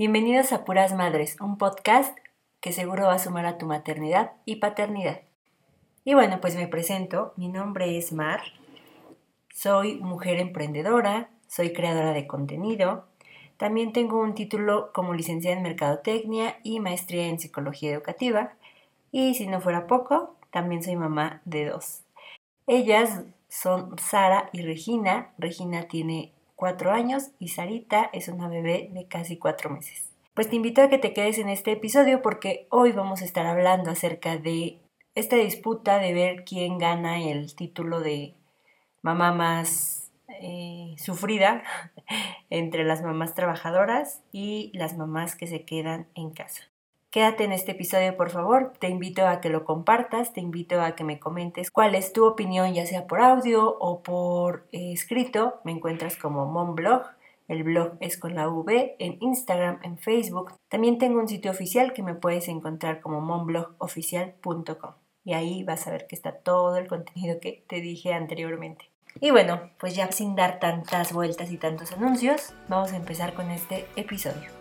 Bienvenidos a Puras Madres, un podcast que seguro va a sumar a tu maternidad y paternidad. Y bueno, pues me presento, mi nombre es Mar, soy mujer emprendedora, soy creadora de contenido, también tengo un título como licenciada en Mercadotecnia y maestría en Psicología Educativa, y si no fuera poco, también soy mamá de dos. Ellas son Sara y Regina. Regina tiene cuatro años y Sarita es una bebé de casi cuatro meses. Pues te invito a que te quedes en este episodio porque hoy vamos a estar hablando acerca de esta disputa de ver quién gana el título de mamá más eh, sufrida entre las mamás trabajadoras y las mamás que se quedan en casa. Quédate en este episodio, por favor. Te invito a que lo compartas, te invito a que me comentes cuál es tu opinión, ya sea por audio o por eh, escrito. Me encuentras como Monblog. El blog es con la V en Instagram, en Facebook. También tengo un sitio oficial que me puedes encontrar como monblogoficial.com. Y ahí vas a ver que está todo el contenido que te dije anteriormente. Y bueno, pues ya sin dar tantas vueltas y tantos anuncios, vamos a empezar con este episodio.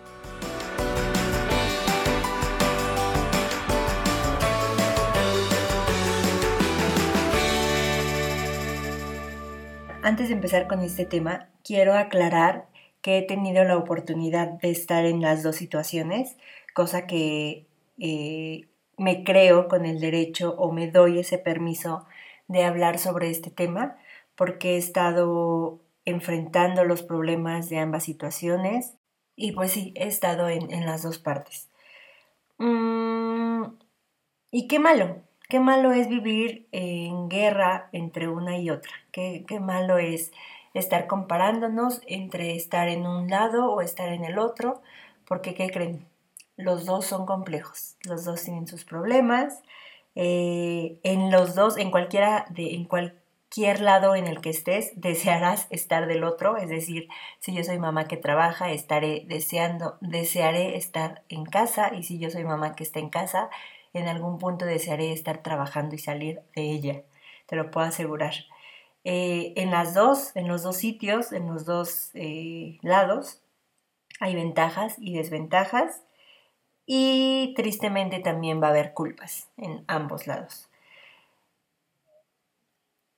Antes de empezar con este tema, quiero aclarar que he tenido la oportunidad de estar en las dos situaciones, cosa que eh, me creo con el derecho o me doy ese permiso de hablar sobre este tema, porque he estado enfrentando los problemas de ambas situaciones y pues sí, he estado en, las dos partes. Mm, y qué malo, Qué malo es vivir en guerra entre una y otra. Qué, malo es estar comparándonos entre estar en un lado o estar en el otro. Porque, ¿qué creen? Los dos son complejos. Los dos tienen sus problemas. Eh, en los dos, en cualquiera de, en cualquier lado en el que estés, desearás estar del otro. Es decir, si yo soy mamá que trabaja, estaré deseando, desearé estar en casa. Y si yo soy mamá que está en casa, en algún punto desearé estar trabajando y salir de ella, te lo puedo asegurar. Eh, en las dos, en los dos sitios, en los dos eh, lados, hay ventajas y desventajas y tristemente también va a haber culpas en ambos lados.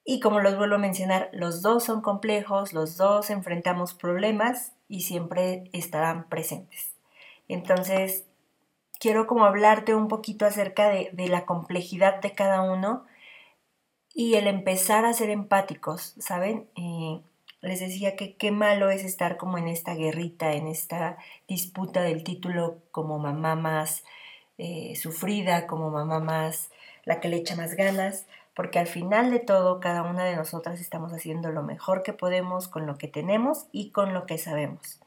Y como los vuelvo a mencionar, los dos son complejos, los dos enfrentamos problemas y siempre estarán presentes. Entonces, quiero como hablarte un poquito acerca de, la complejidad de cada uno y el empezar a ser empáticos, ¿saben? Eh, les decía que qué malo es estar como en esta guerrita, en esta disputa del título como mamá más eh, sufrida, como mamá más la que le echa más ganas, porque al final de todo cada una de nosotras estamos haciendo lo mejor que podemos con lo que tenemos y con lo que sabemos.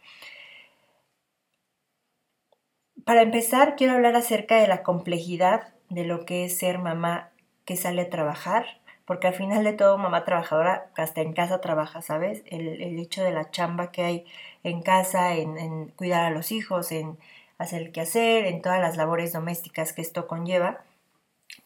Para empezar, quiero hablar acerca de la complejidad de lo que es ser mamá que sale a trabajar, porque al final de todo, mamá trabajadora, hasta en casa trabaja, ¿sabes? El, hecho de la chamba que hay en casa, en, cuidar a los hijos, en hacer el quehacer, en todas las labores domésticas que esto conlleva,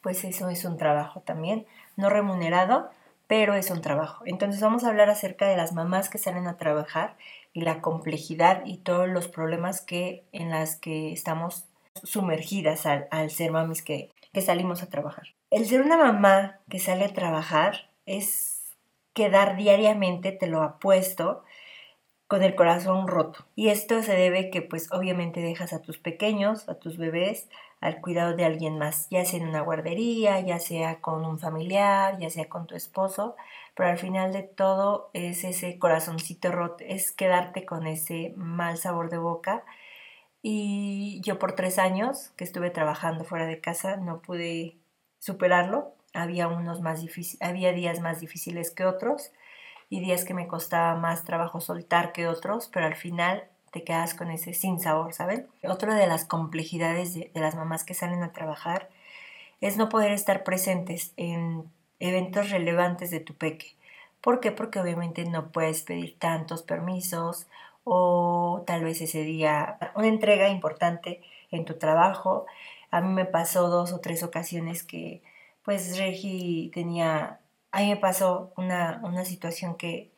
pues eso es un trabajo también, no remunerado, pero es un trabajo. Entonces vamos a hablar acerca de las mamás que salen a trabajar la complejidad y todos los problemas que, en las que estamos sumergidas al, ser mamis que, que salimos a trabajar. El ser una mamá que sale a trabajar es quedar diariamente, te lo apuesto, con el corazón roto. Y esto se debe que pues obviamente dejas a tus pequeños, a tus bebés, al cuidado de alguien más, ya sea en una guardería, ya sea con un familiar, ya sea con tu esposo, pero al final de todo es ese corazoncito roto, es quedarte con ese mal sabor de boca. Y yo por tres años que estuve trabajando fuera de casa no pude superarlo. Había unos más había días más difíciles que otros y días que me costaba más trabajo soltar que otros, pero al final te quedas con ese sin sabor, ¿saben? Otra de las complejidades de, de las mamás que salen a trabajar es no poder estar presentes en eventos relevantes de tu peque. ¿Por qué? Porque obviamente no puedes pedir tantos permisos o tal vez ese día una entrega importante en tu trabajo. A mí me pasó dos o tres ocasiones que pues Regi tenía, a mí me pasó una, una situación que,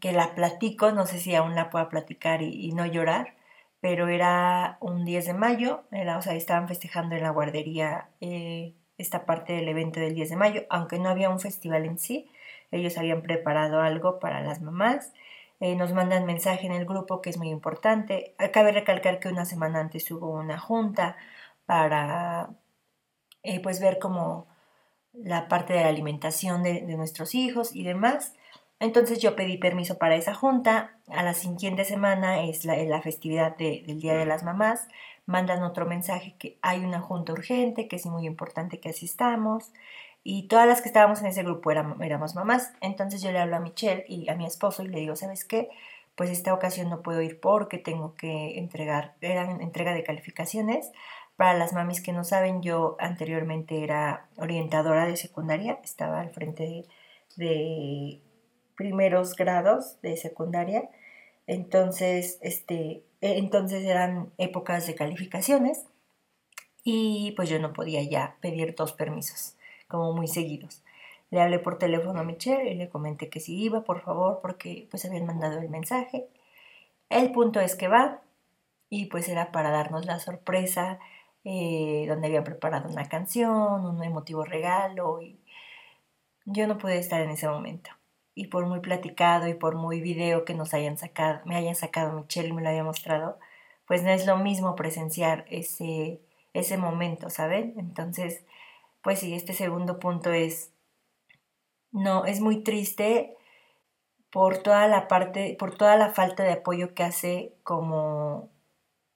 que la platico, no sé si aún la pueda platicar y, no llorar, pero era un 10 de mayo, o sea, estaban festejando en la guardería eh, esta parte del evento del 10 de mayo, aunque no había un festival en sí, ellos habían preparado algo para las mamás. Eh, nos mandan mensaje en el grupo que es muy importante. Cabe recalcar que una semana antes hubo una junta para eh, pues ver como la parte de la alimentación de, nuestros hijos y demás. Entonces yo pedí permiso para esa junta. A la siguiente semana es la, festividad del Día de las Mamás. Mandan otro mensaje que hay una junta urgente, que es muy importante que asistamos. Y todas las que estábamos en ese grupo éramos, mamás. Entonces yo le hablo a Michelle y a mi esposo y le digo, ¿sabes qué? Pues esta ocasión no puedo ir porque tengo que entregar, eran entrega de calificaciones. Para las mamis que no saben, yo anteriormente era orientadora de secundaria, estaba al frente de, primeros grados de secundaria. Entonces, este, e, entonces eran épocas de calificaciones y pues yo no podía ya pedir dos permisos como muy seguidos. Le hablé por teléfono a Michelle y le comenté que si iba, por favor, porque pues habían mandado el mensaje. El punto es que va y pues era para darnos la sorpresa eh, donde había preparado una canción, un emotivo regalo y yo no pude estar en ese momento. Y por muy platicado y por muy video que nos hayan sacado, me hayan sacado Michelle y me lo haya mostrado, pues no es lo mismo presenciar ese, ese momento, ¿saben? Entonces, pues sí, este segundo punto es, no, es muy triste por toda la parte, por toda la falta de apoyo que hace como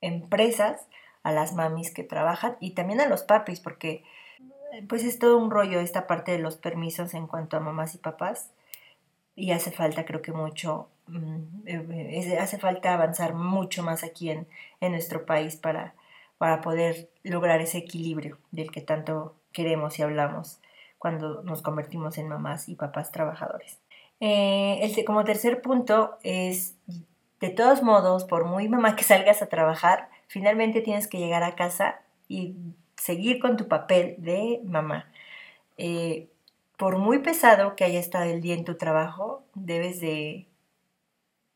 empresas a las mamis que trabajan y también a los papis, porque pues es todo un rollo esta parte de los permisos en cuanto a mamás y papás y hace falta creo que mucho, mm, eh, hace falta avanzar mucho más aquí en, en nuestro país para, para poder lograr ese equilibrio del que tanto queremos y hablamos cuando nos convertimos en mamás y papás trabajadores. Eh, el, como tercer punto es, de todos modos, por muy mamá que salgas a trabajar, finalmente tienes que llegar a casa y seguir con tu papel de mamá. Eh, por muy pesado que haya estado el día en tu trabajo, debes de,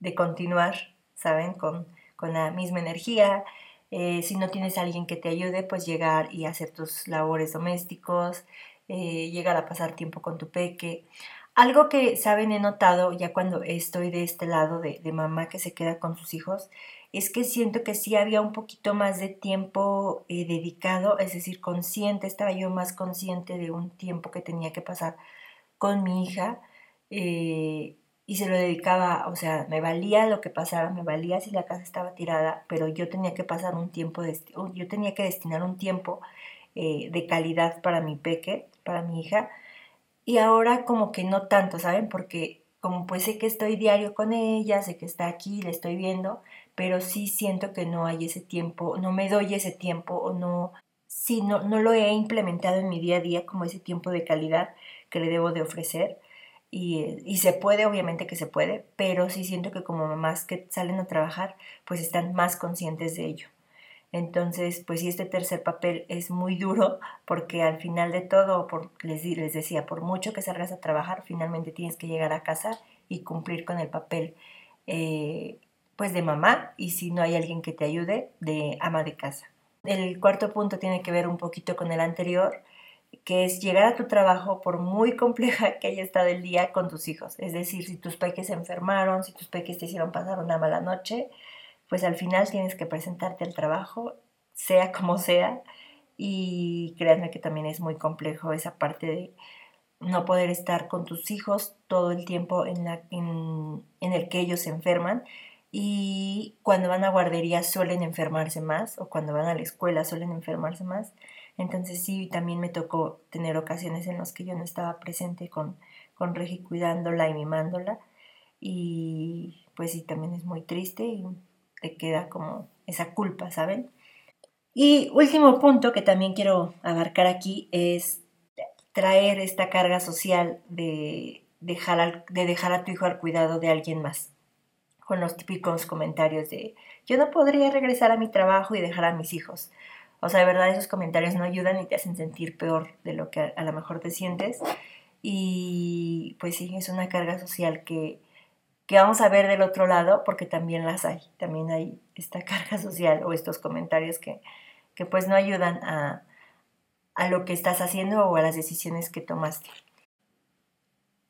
de continuar, ¿saben? Con, con la misma energía, eh, si no tienes alguien que te ayude, pues llegar y hacer tus labores domésticos, eh, llegar a pasar tiempo con tu peque. Algo que, saben, he notado ya cuando estoy de este lado de, mamá que se queda con sus hijos, es que siento que sí había un poquito más de tiempo eh, dedicado, es decir, consciente, estaba yo más consciente de un tiempo que tenía que pasar con mi hija y se lo dedicaba, o sea, me valía lo que pasara, me valía si la casa estaba tirada, pero yo tenía que pasar un tiempo, de, yo tenía que destinar un tiempo eh, de calidad para mi peque, para mi hija, y ahora como que no tanto, ¿saben? Porque como pues sé que estoy diario con ella, sé que está aquí, la estoy viendo, pero sí siento que no hay ese tiempo, no me doy ese tiempo o no, sí, no, no lo he implementado en mi día a día como ese tiempo de calidad que le debo de ofrecer y, se puede, obviamente que se puede, pero sí siento que como mamás que salen a trabajar, pues están más conscientes de ello. Entonces, pues sí, este tercer papel es muy duro porque al final de todo, por, les, les decía, por mucho que salgas a trabajar, finalmente tienes que llegar a casa y cumplir con el papel eh, pues de mamá y si no hay alguien que te ayude, de ama de casa. El cuarto punto tiene que ver un poquito con el anterior que es llegar a tu trabajo por muy compleja que haya estado el día con tus hijos. Es decir, si tus peques se enfermaron, si tus peques te hicieron pasar una mala noche, pues al final tienes que presentarte al trabajo, sea como sea. Y créanme que también es muy complejo esa parte de no poder estar con tus hijos todo el tiempo en, el que ellos se enferman. Y cuando van a guardería suelen enfermarse más, o cuando van a la escuela suelen enfermarse más. Entonces sí, también me tocó tener ocasiones en las que yo no estaba presente con, con Regi cuidándola y mimándola. Y pues sí, también es muy triste y te queda como esa culpa, ¿saben? Y último punto que también quiero abarcar aquí es traer esta carga social de dejar, de dejar a tu hijo al cuidado de alguien más. Con los típicos comentarios de yo no podría regresar a mi trabajo y dejar a mis hijos. O sea, de verdad esos comentarios no ayudan y te hacen sentir peor de lo que a, lo mejor te sientes. Y pues sí, es una carga social que, que vamos a ver del otro lado porque también las hay, también hay esta carga social o estos comentarios que, que pues no ayudan a, a lo que estás haciendo o a las decisiones que tomaste.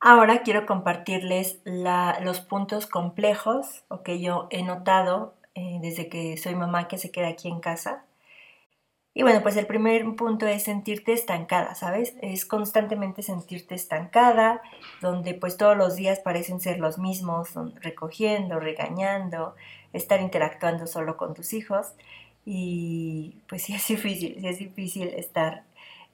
Ahora quiero compartirles los puntos complejos o que yo he notado eh, desde que soy mamá que se queda aquí en casa. Y bueno, pues el primer punto es sentirte estancada, ¿sabes? Es constantemente sentirte estancada, donde pues todos los días parecen ser los mismos, recogiendo, regañando, estar interactuando solo con tus hijos. Y pues sí es difícil, sí es difícil estar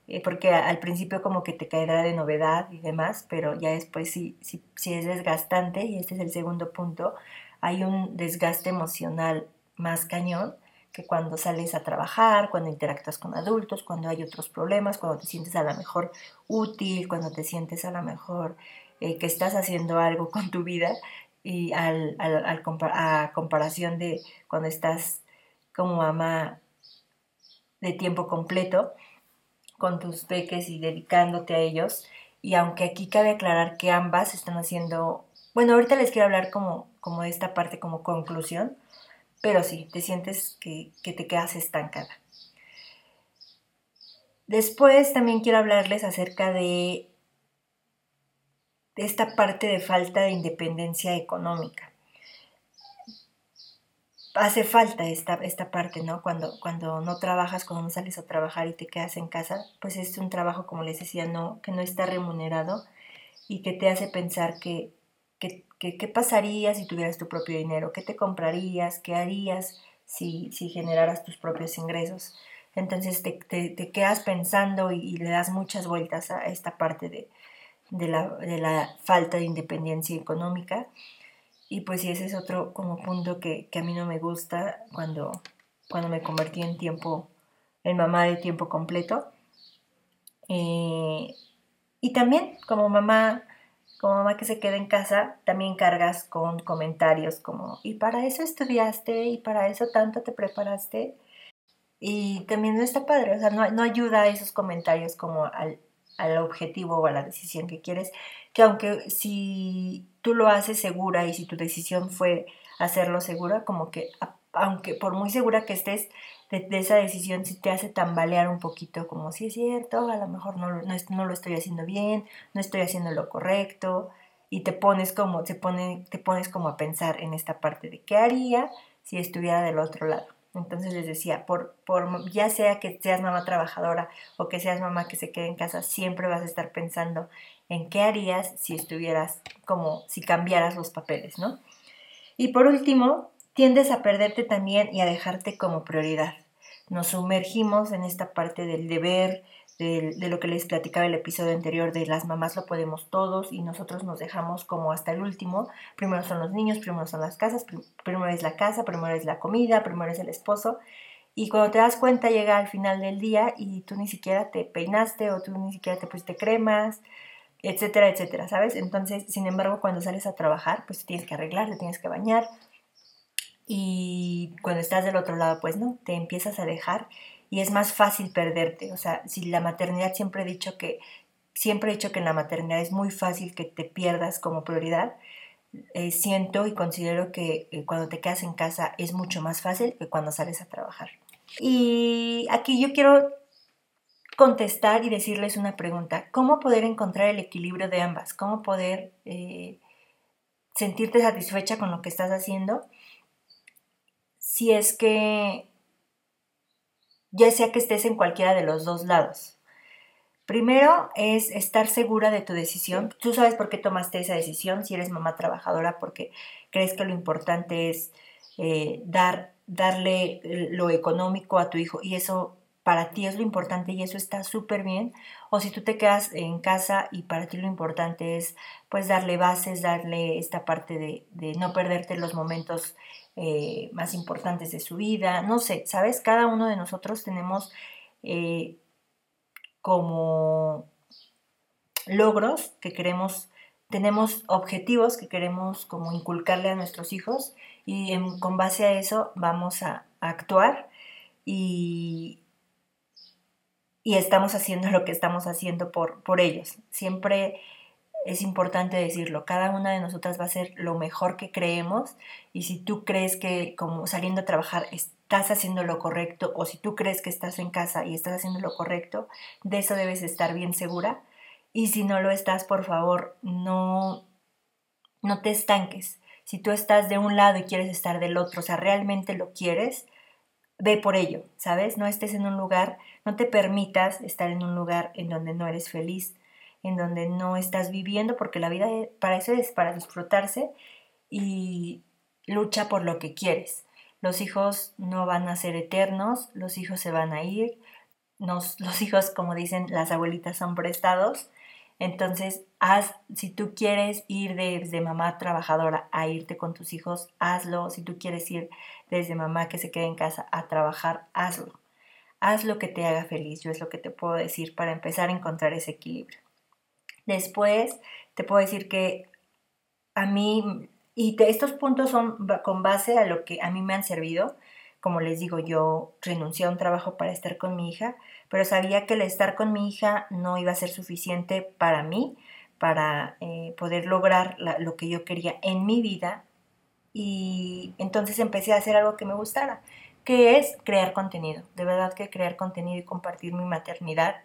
eh, porque al principio como que te caerá de novedad y demás, pero ya después sí, sí, sí es desgastante y este es el segundo punto, hay un desgaste emocional más cañón que cuando sales a trabajar, cuando interactúas con adultos, cuando hay otros problemas, cuando te sientes a lo mejor útil, cuando te sientes a lo mejor eh, que estás haciendo algo con tu vida y al, al, a comparación de cuando estás como mamá de tiempo completo, con tus peques y dedicándote a ellos. Y aunque aquí cabe aclarar que ambas están haciendo, bueno, ahorita les quiero hablar como, como de esta parte como conclusión, pero sí, te sientes que, que te quedas estancada. Después también quiero hablarles acerca de esta parte de falta de independencia económica hace falta esta, esta parte, ¿no? Cuando, cuando no trabajas, cuando no sales a trabajar y te quedas en casa, pues es un trabajo, como les decía, no, que no está remunerado y que te hace pensar que, qué pasaría si tuvieras tu propio dinero, qué te comprarías, qué harías si, si generaras tus propios ingresos. Entonces te, quedas pensando y, le das muchas vueltas a esta parte de, de, la, de la falta de independencia económica y pues sí, ese es otro como punto que, a mí no me gusta cuando, cuando me convertí en tiempo, en mamá de tiempo completo. Eh, y también como mamá, como mamá que se queda en casa, también cargas con comentarios como, y para eso estudiaste, y para eso tanto te preparaste. Y también no está padre, o sea, no, no ayuda esos comentarios como al, al objetivo o a la decisión que quieres, que aunque si tú lo haces segura y si tu decisión fue hacerlo segura, como que aunque por muy segura que estés de, esa decisión, si te hace tambalear un poquito, como si es cierto, a lo mejor no, no, no, lo estoy haciendo bien, no estoy haciendo lo correcto, y te pones como, te, pone, te pones como a pensar en esta parte de qué haría si estuviera del otro lado. Entonces les decía, por, por, ya sea que seas mamá trabajadora o que seas mamá que se quede en casa, siempre vas a estar pensando en qué harías si estuvieras como si cambiaras los papeles, ¿no? Y por último, tiendes a perderte también y a dejarte como prioridad. Nos sumergimos en esta parte del deber, de, lo que les platicaba el episodio anterior de las mamás lo podemos todos y nosotros nos dejamos como hasta el último. Primero son los niños, primero son las casas, primero es la casa, primero es la comida, primero es el esposo. Y cuando te das cuenta llega al final del día y tú ni siquiera te peinaste o tú ni siquiera te pusiste cremas, etcétera, etcétera, ¿sabes? Entonces, sin embargo, cuando sales a trabajar, pues tienes que arreglar, te tienes que bañar. Y cuando estás del otro lado, pues no, te empiezas a dejar y es más fácil perderte. O sea, si la maternidad siempre he dicho que, siempre he dicho que en la maternidad es muy fácil que te pierdas como prioridad, eh, siento y considero que eh, cuando te quedas en casa es mucho más fácil que cuando sales a trabajar. Y aquí yo quiero contestar y decirles una pregunta. ¿Cómo poder encontrar el equilibrio de ambas? ¿Cómo poder eh, sentirte satisfecha con lo que estás haciendo? Si es que ya sea que estés en cualquiera de los dos lados. Primero es estar segura de tu decisión. Tú sabes por qué tomaste esa decisión, si eres mamá trabajadora, porque crees que lo importante es eh, dar, darle lo económico a tu hijo y eso para ti es lo importante y eso está súper bien. O si tú te quedas en casa y para ti lo importante es pues darle bases, darle esta parte de, de no perderte los momentos eh, más importantes de su vida, no sé, ¿sabes? Cada uno de nosotros tenemos eh, como logros que queremos, tenemos objetivos que queremos como inculcarle a nuestros hijos y con base a eso vamos a, actuar y, y estamos haciendo lo que estamos haciendo por, por ellos. Siempre es importante decirlo, cada una de nosotras va a hacer lo mejor que creemos y si tú crees que como saliendo a trabajar estás haciendo lo correcto o si tú crees que estás en casa y estás haciendo lo correcto, de eso debes estar bien segura y si no lo estás, por favor, no, no te estanques. Si tú estás de un lado y quieres estar del otro, o sea, realmente lo quieres, ve por ello, ¿sabes? No estés en un lugar, no te permitas estar en un lugar en donde no eres feliz, en donde no estás viviendo, porque la vida para eso es, para disfrutarse y lucha por lo que quieres. Los hijos no van a ser eternos, los hijos se van a ir, los hijos, como dicen las abuelitas, son prestados entonces, haz, si tú quieres ir desde mamá trabajadora a irte con tus hijos, hazlo. Si tú quieres ir desde mamá que se quede en casa a trabajar, hazlo. Haz lo que te haga feliz, yo es lo que te puedo decir para empezar a encontrar ese equilibrio. Después, te puedo decir que a mí, y estos puntos son con base a lo que a mí me han servido, como les digo, yo renuncié a un trabajo para estar con mi hija, pero sabía que el estar con mi hija no iba a ser suficiente para mí, para eh, poder lograr lo que yo quería en mi vida. Y entonces empecé a hacer algo que me gustara, que es crear contenido. De verdad que crear contenido y compartir mi maternidad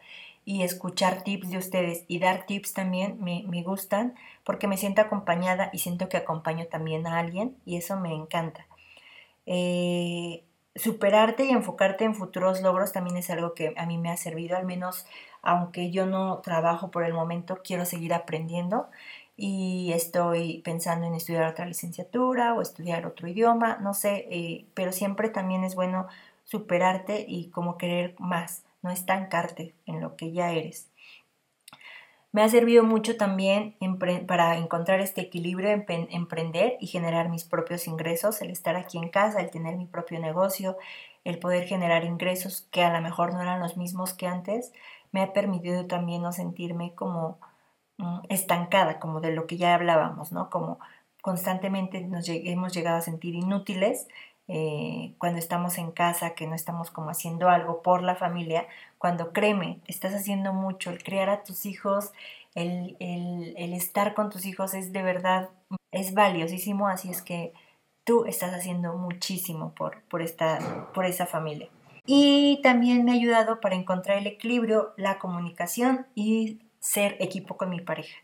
y escuchar tips de ustedes y dar tips también me, me, gustan porque me siento acompañada y siento que acompaño también a alguien y eso me encanta. Eh, superarte y enfocarte en futuros logros también es algo que a mí me ha servido, al menos aunque yo no trabajo por el momento, quiero seguir aprendiendo y estoy pensando en estudiar otra licenciatura o estudiar otro idioma, no sé, eh, pero siempre también es bueno superarte y como querer más, no estancarte en lo que ya eres. Me ha servido mucho también para encontrar este equilibrio, en emprender y generar mis propios ingresos, el estar aquí en casa, el tener mi propio negocio, el poder generar ingresos que a lo mejor no eran los mismos que antes, me ha permitido también no sentirme como mm, estancada, como de lo que ya hablábamos, ¿no? Como constantemente nos hemos llegado a sentir inútiles eh, cuando estamos en casa, que no estamos como haciendo algo por la familia, cuando créeme, estás haciendo mucho, el criar a tus hijos, el, el, estar con tus hijos es de verdad, es valiosísimo, así es que tú estás haciendo muchísimo por, por, esta, por esa familia. Y también me ha ayudado para encontrar el equilibrio, la comunicación y ser equipo con mi pareja.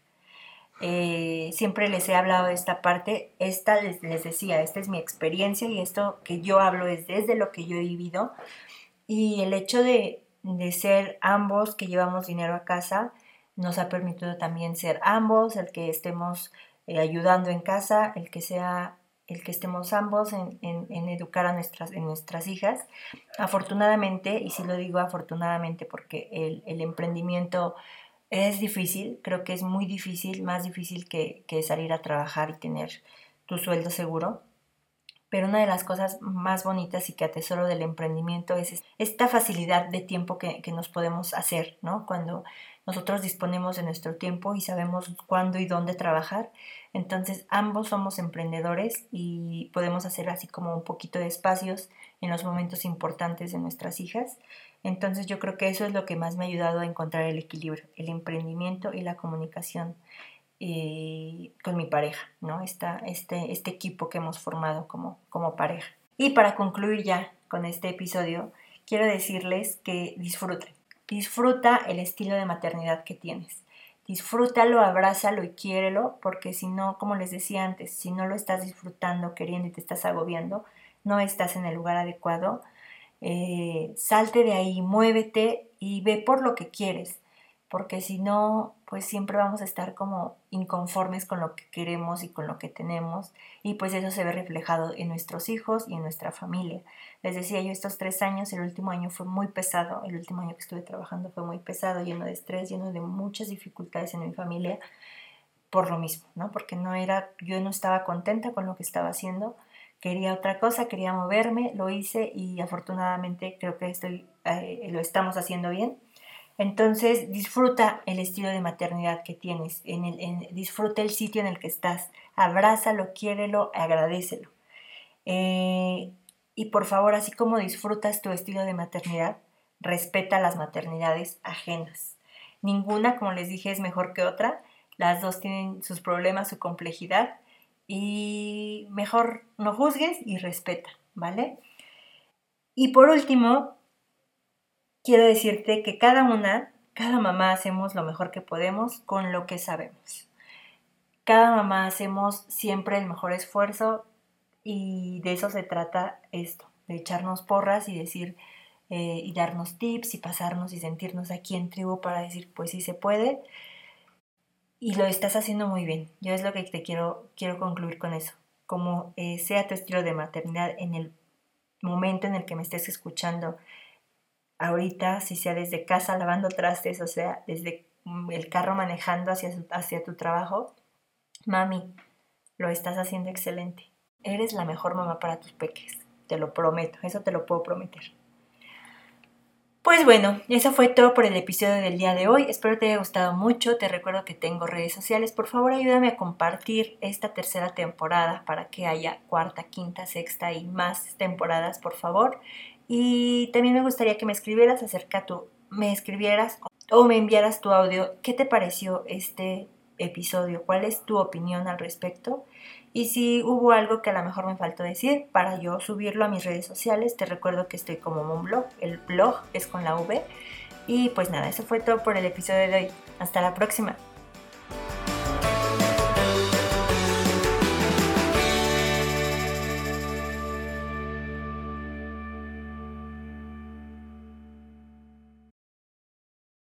Eh, siempre les he hablado de esta parte, esta les, les, decía, esta es mi experiencia y esto que yo hablo es desde lo que yo he vivido y el hecho de, de ser ambos que llevamos dinero a casa nos ha permitido también ser ambos, el que estemos eh, ayudando en casa, el que sea el que estemos ambos en, en, educar a nuestras, en nuestras hijas. Afortunadamente, y si lo digo afortunadamente porque el, el emprendimiento es difícil, creo que es muy difícil, más difícil que, salir a trabajar y tener tu sueldo seguro. Pero una de las cosas más bonitas y que atesoro del emprendimiento es esta facilidad de tiempo que, que, nos podemos hacer, ¿no? Cuando nosotros disponemos de nuestro tiempo y sabemos cuándo y dónde trabajar. Entonces ambos somos emprendedores y podemos hacer así como un poquito de espacios en los momentos importantes de nuestras hijas entonces yo creo que eso es lo que más me ha ayudado a encontrar el equilibrio, el emprendimiento y la comunicación eh, con mi pareja, ¿no? Esta, este, este equipo que hemos formado como, como pareja. Y para concluir ya con este episodio, quiero decirles que disfruten. Disfruta el estilo de maternidad que tienes. Disfrútalo, abrázalo y quiérelo, porque si no, como les decía antes, si no lo estás disfrutando, queriendo y te estás agobiando, no estás en el lugar adecuado eh, salte de ahí, muévete y ve por lo que quieres, porque si no, pues siempre vamos a estar como inconformes con lo que queremos y con lo que tenemos, y pues eso se ve reflejado en nuestros hijos y en nuestra familia. Les decía yo, estos tres años, el último año fue muy pesado, el último año que estuve trabajando fue muy pesado, lleno de estrés, lleno de muchas dificultades en mi familia, por lo mismo, ¿no? Porque no era, yo no estaba contenta con lo que estaba haciendo, quería otra cosa, quería moverme, lo hice y afortunadamente creo que estoy, eh, lo estamos haciendo bien. Entonces disfruta el estilo de maternidad que tienes, disfruta el sitio en el que estás, abrázalo, quiérelo, agradecelo. Eh, y por favor, así como disfrutas tu estilo de maternidad, respeta las maternidades ajenas. Ninguna, como les dije, es mejor que otra las dos tienen sus problemas, su complejidad y mejor no juzgues y respeta, ¿vale? Y por último, quiero decirte que cada una, cada mamá hacemos lo mejor que podemos con lo que sabemos. Cada mamá hacemos siempre el mejor esfuerzo y de eso se trata esto, de echarnos porras y decir eh, y darnos tips y pasarnos y sentirnos aquí en tribu para decir, pues sí se puede y lo estás haciendo muy bien. Yo es lo que te quiero, quiero concluir con eso. Como eh, sea tu estilo de maternidad en el momento en el que me estés escuchando ahorita, si sea desde casa lavando trastes, o sea, desde mm, el carro manejando hacia, hacia tu trabajo, mami, lo estás haciendo excelente. Eres la mejor mamá para tus peques, te lo prometo, eso te lo puedo prometer. Pues bueno, eso fue todo por el episodio del día de hoy. Espero te haya gustado mucho. Te recuerdo que tengo redes sociales. Por favor, ayúdame a compartir esta tercera temporada para que haya cuarta, quinta, sexta y más temporadas, por favor. Y también me gustaría que me escribieras acerca tu, me escribieras o me enviaras tu audio. ¿Qué te pareció este episodio? ¿Cuál es tu opinión al respecto? Y si hubo algo que a lo mejor me faltó decir para yo subirlo a mis redes sociales, te recuerdo que estoy como Monblog, el blog es con la V. Y pues nada, eso fue todo por el episodio de hoy. Hasta la próxima.